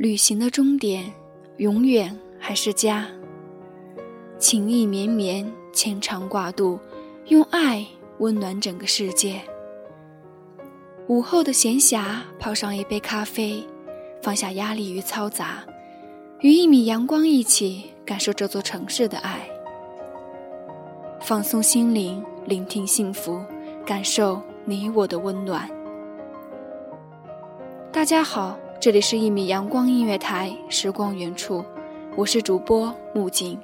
旅行的终点，永远还是家。情意绵绵，牵肠挂肚，用爱温暖整个世界。午后的闲暇，泡上一杯咖啡，放下压力与嘈杂，与一米阳光一起感受这座城市的爱。放松心灵，聆听幸福，感受你我的温暖。大家好。这里是一米阳光音乐台，时光远处，我是主播木槿。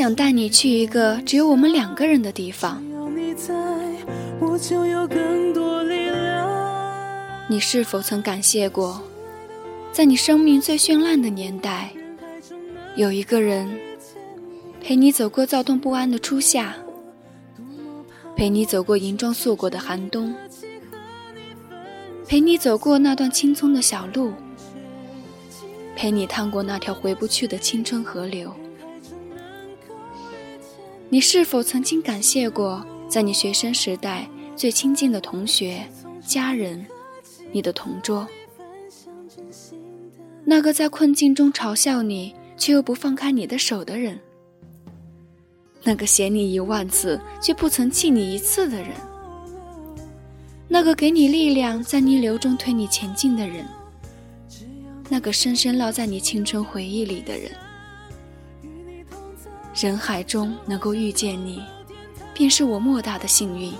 想带你去一个只有我们两个人的地方。你。是否曾感谢过，在你生命最绚烂的年代，有一个人陪你走过躁动不安的初夏，陪你走过银装素裹的寒冬，陪你走过那段青葱的小路。陪你趟过那条回不去的青春河流，你是否曾经感谢过，在你学生时代最亲近的同学、家人，你的同桌，那个在困境中嘲笑你却又不放开你的手的人，那个嫌你一万次却不曾气你一次的人，那个给你力量在逆流中推你前进的人。那个深深烙在你青春回忆里的人，人海中能够遇见你，便是我莫大的幸运。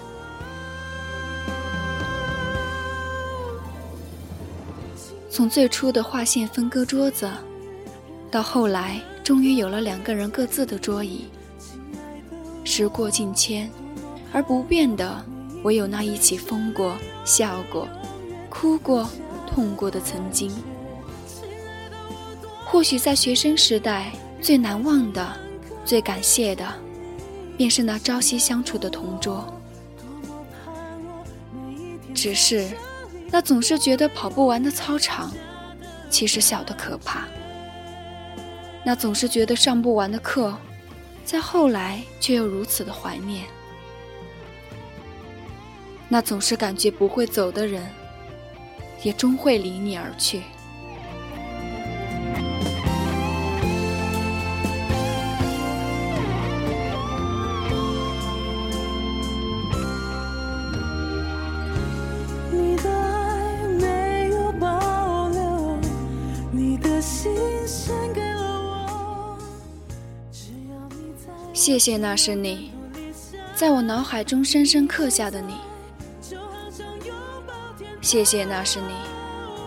从最初的划线分割桌子，到后来终于有了两个人各自的桌椅。时过境迁，而不变的唯有那一起疯过、笑过、哭过、痛过的曾经。或许在学生时代最难忘的、最感谢的，便是那朝夕相处的同桌。只是，那总是觉得跑不完的操场，其实小的可怕；那总是觉得上不完的课，在后来却又如此的怀念；那总是感觉不会走的人，也终会离你而去。谢谢，那是你，在我脑海中深深刻下的你。谢谢，那是你，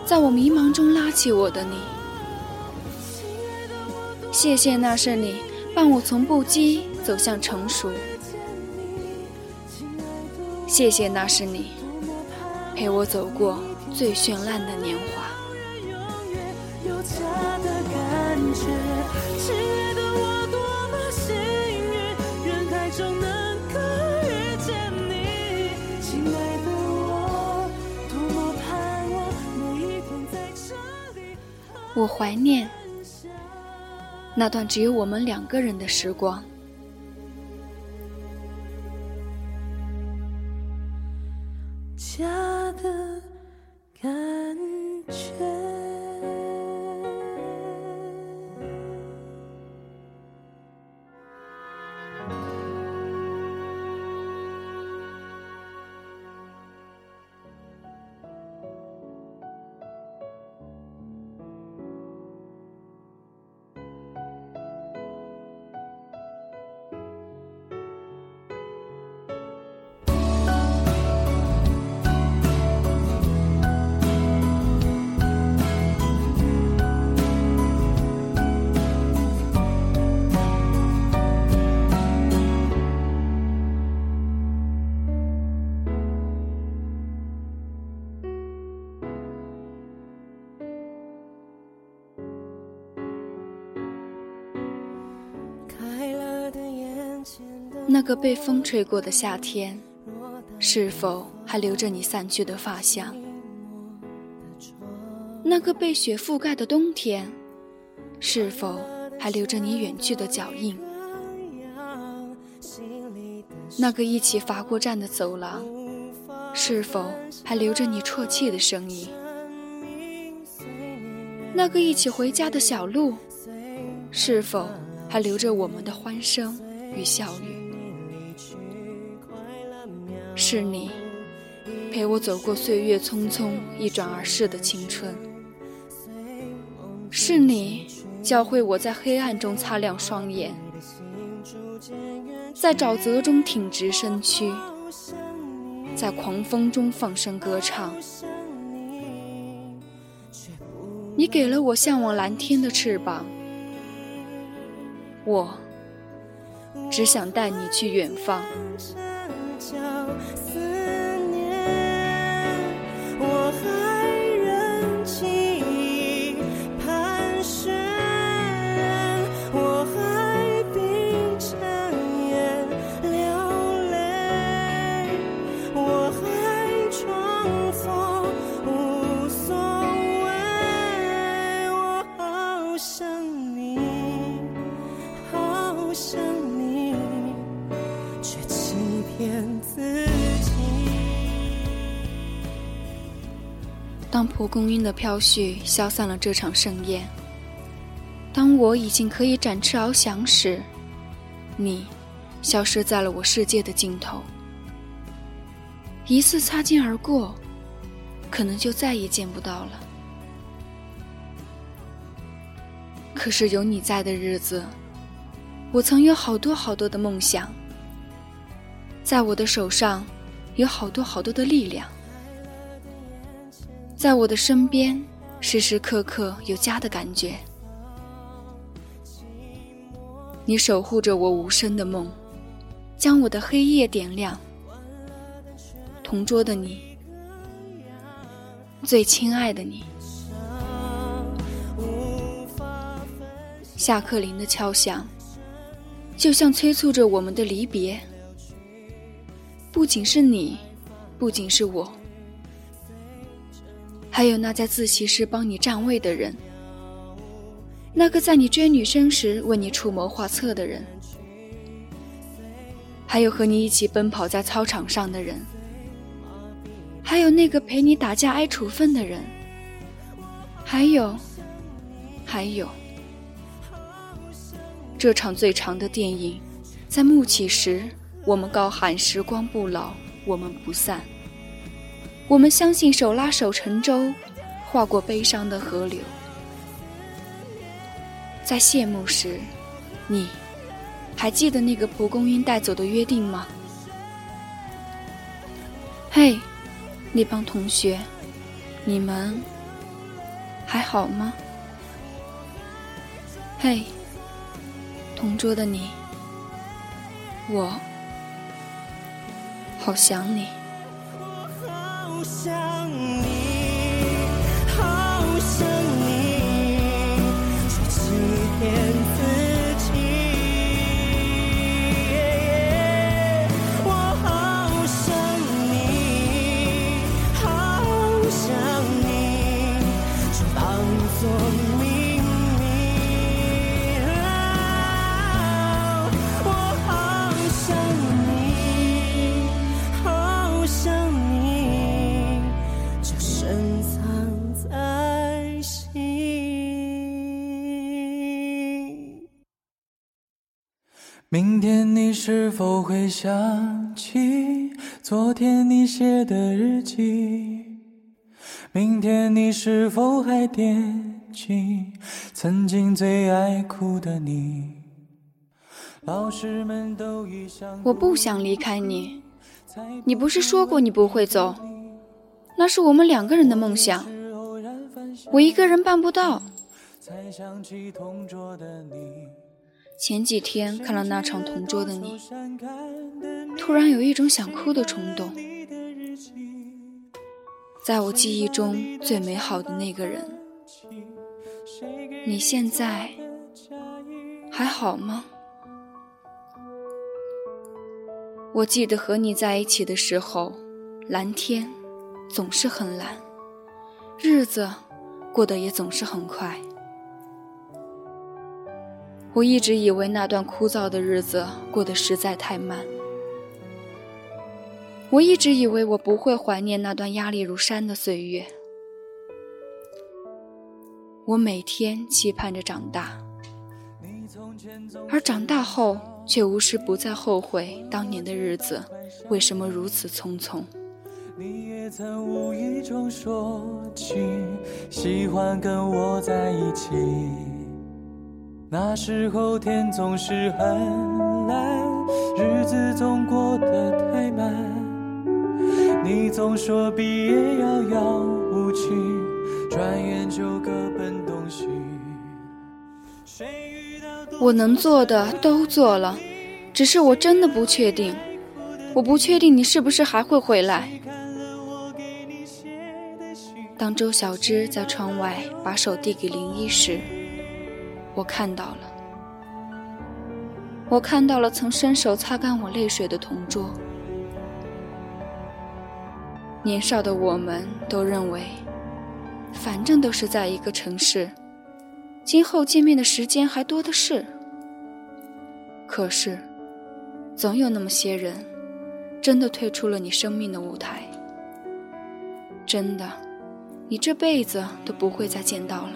在我迷茫中拉起我的你。谢谢，那是你，伴我从不羁走向成熟。谢谢，那是你，陪我走过最绚烂的年华。就能够遇见你，亲爱的我，多么盼望每一天在这里。我怀念那段只有我们两个人的时光。那个被风吹过的夏天，是否还留着你散去的发香？那个被雪覆盖的冬天，是否还留着你远去的脚印？那个一起罚过站的走廊，是否还留着你啜泣的声音？那个一起回家的小路，是否还留着我们的欢声与笑语？是你陪我走过岁月匆匆一转而逝的青春，是你教会我在黑暗中擦亮双眼，在沼泽中挺直身躯，在狂风中放声歌唱。你给了我向往蓝天的翅膀，我只想带你去远方。思念我还任记忆盘旋我还闭着眼流泪我还装作无所谓我好想当蒲公英的飘絮消散了这场盛宴，当我已经可以展翅翱翔时，你消失在了我世界的尽头。一次擦肩而过，可能就再也见不到了。可是有你在的日子，我曾有好多好多的梦想，在我的手上有好多好多的力量。在我的身边，时时刻刻有家的感觉。你守护着我无声的梦，将我的黑夜点亮。同桌的你，最亲爱的你，下课铃的敲响，就像催促着我们的离别。不仅是你，不仅是我。还有那在自习室帮你占位的人，那个在你追女生时为你出谋划策的人，还有和你一起奔跑在操场上的人，还有那个陪你打架挨处分的人，还有，还有，这场最长的电影，在幕起时，我们高喊“时光不老，我们不散”。我们相信手拉手乘舟，划过悲伤的河流。在谢幕时，你还记得那个蒲公英带走的约定吗？嘿，那帮同学，你们还好吗？嘿，同桌的你，我好想你。想你，好想你，却欺骗明天你是否会想起昨天你写的日记？明天你是否还惦记曾经最爱哭的你？老师们都已想我不想离开你。你不是说过你不会走？那是我们两个人的梦想，我一个人办不到。才想起同桌的你。前几天看了那场《同桌的你》，突然有一种想哭的冲动。在我记忆中最美好的那个人，你现在还好吗？我记得和你在一起的时候，蓝天总是很蓝，日子过得也总是很快。我一直以为那段枯燥的日子过得实在太慢。我一直以为我不会怀念那段压力如山的岁月。我每天期盼着长大，而长大后却无时不在后悔当年的日子为什么如此匆匆。你也曾无意中说起喜欢跟我在一起，那时候天总是很蓝，日子总过得太慢。你总说毕业遥遥无期，转眼就各奔东西。谁遇到我能做的都做了，只是我真的不确定，我不确定你是不是还会回来。当周小栀在窗外把手递给林一时，我看到了，我看到了曾伸手擦干我泪水的同桌。年少的我们都认为，反正都是在一个城市，今后见面的时间还多的是。可是，总有那么些人，真的退出了你生命的舞台。真的，你这辈子都不会再见到了。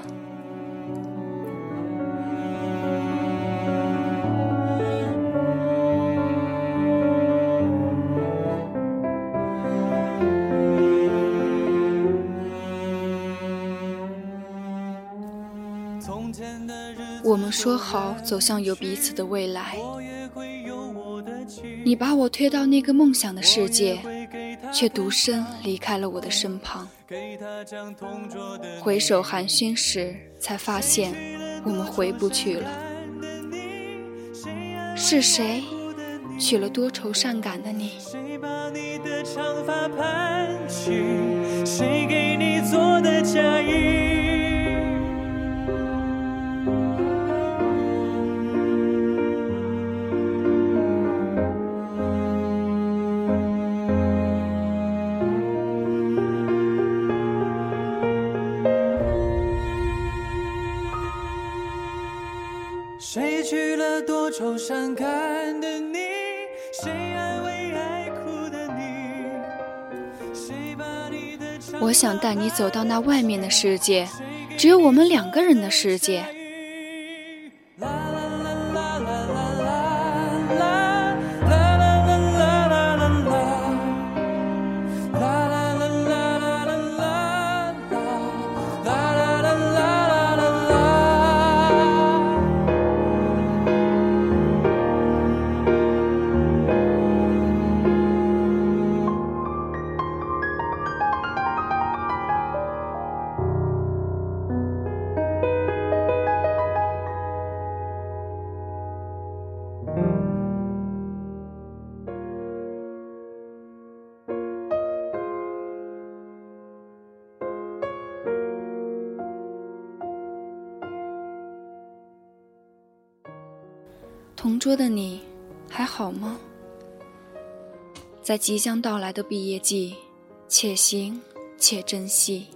们说好走向有彼此的未来，你把我推到那个梦想的世界，却独身离开了我的身旁。回首寒暄时，才发现我们回不去了。是谁娶了多愁善感的你？谁把你的长发盘起？谁给你做的嫁衣？去了多愁善感的你？谁安慰爱哭的你？谁把你的我想带你走到那外面的世界，只有我们两个人的世界。同桌的你，还好吗？在即将到来的毕业季，且行且珍惜。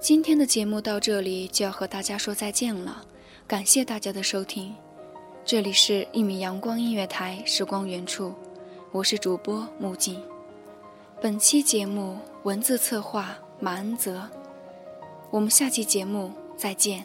今天的节目到这里就要和大家说再见了，感谢大家的收听。这里是一米阳光音乐台，时光原处，我是主播木槿。本期节目文字策划马恩泽，我们下期节目再见。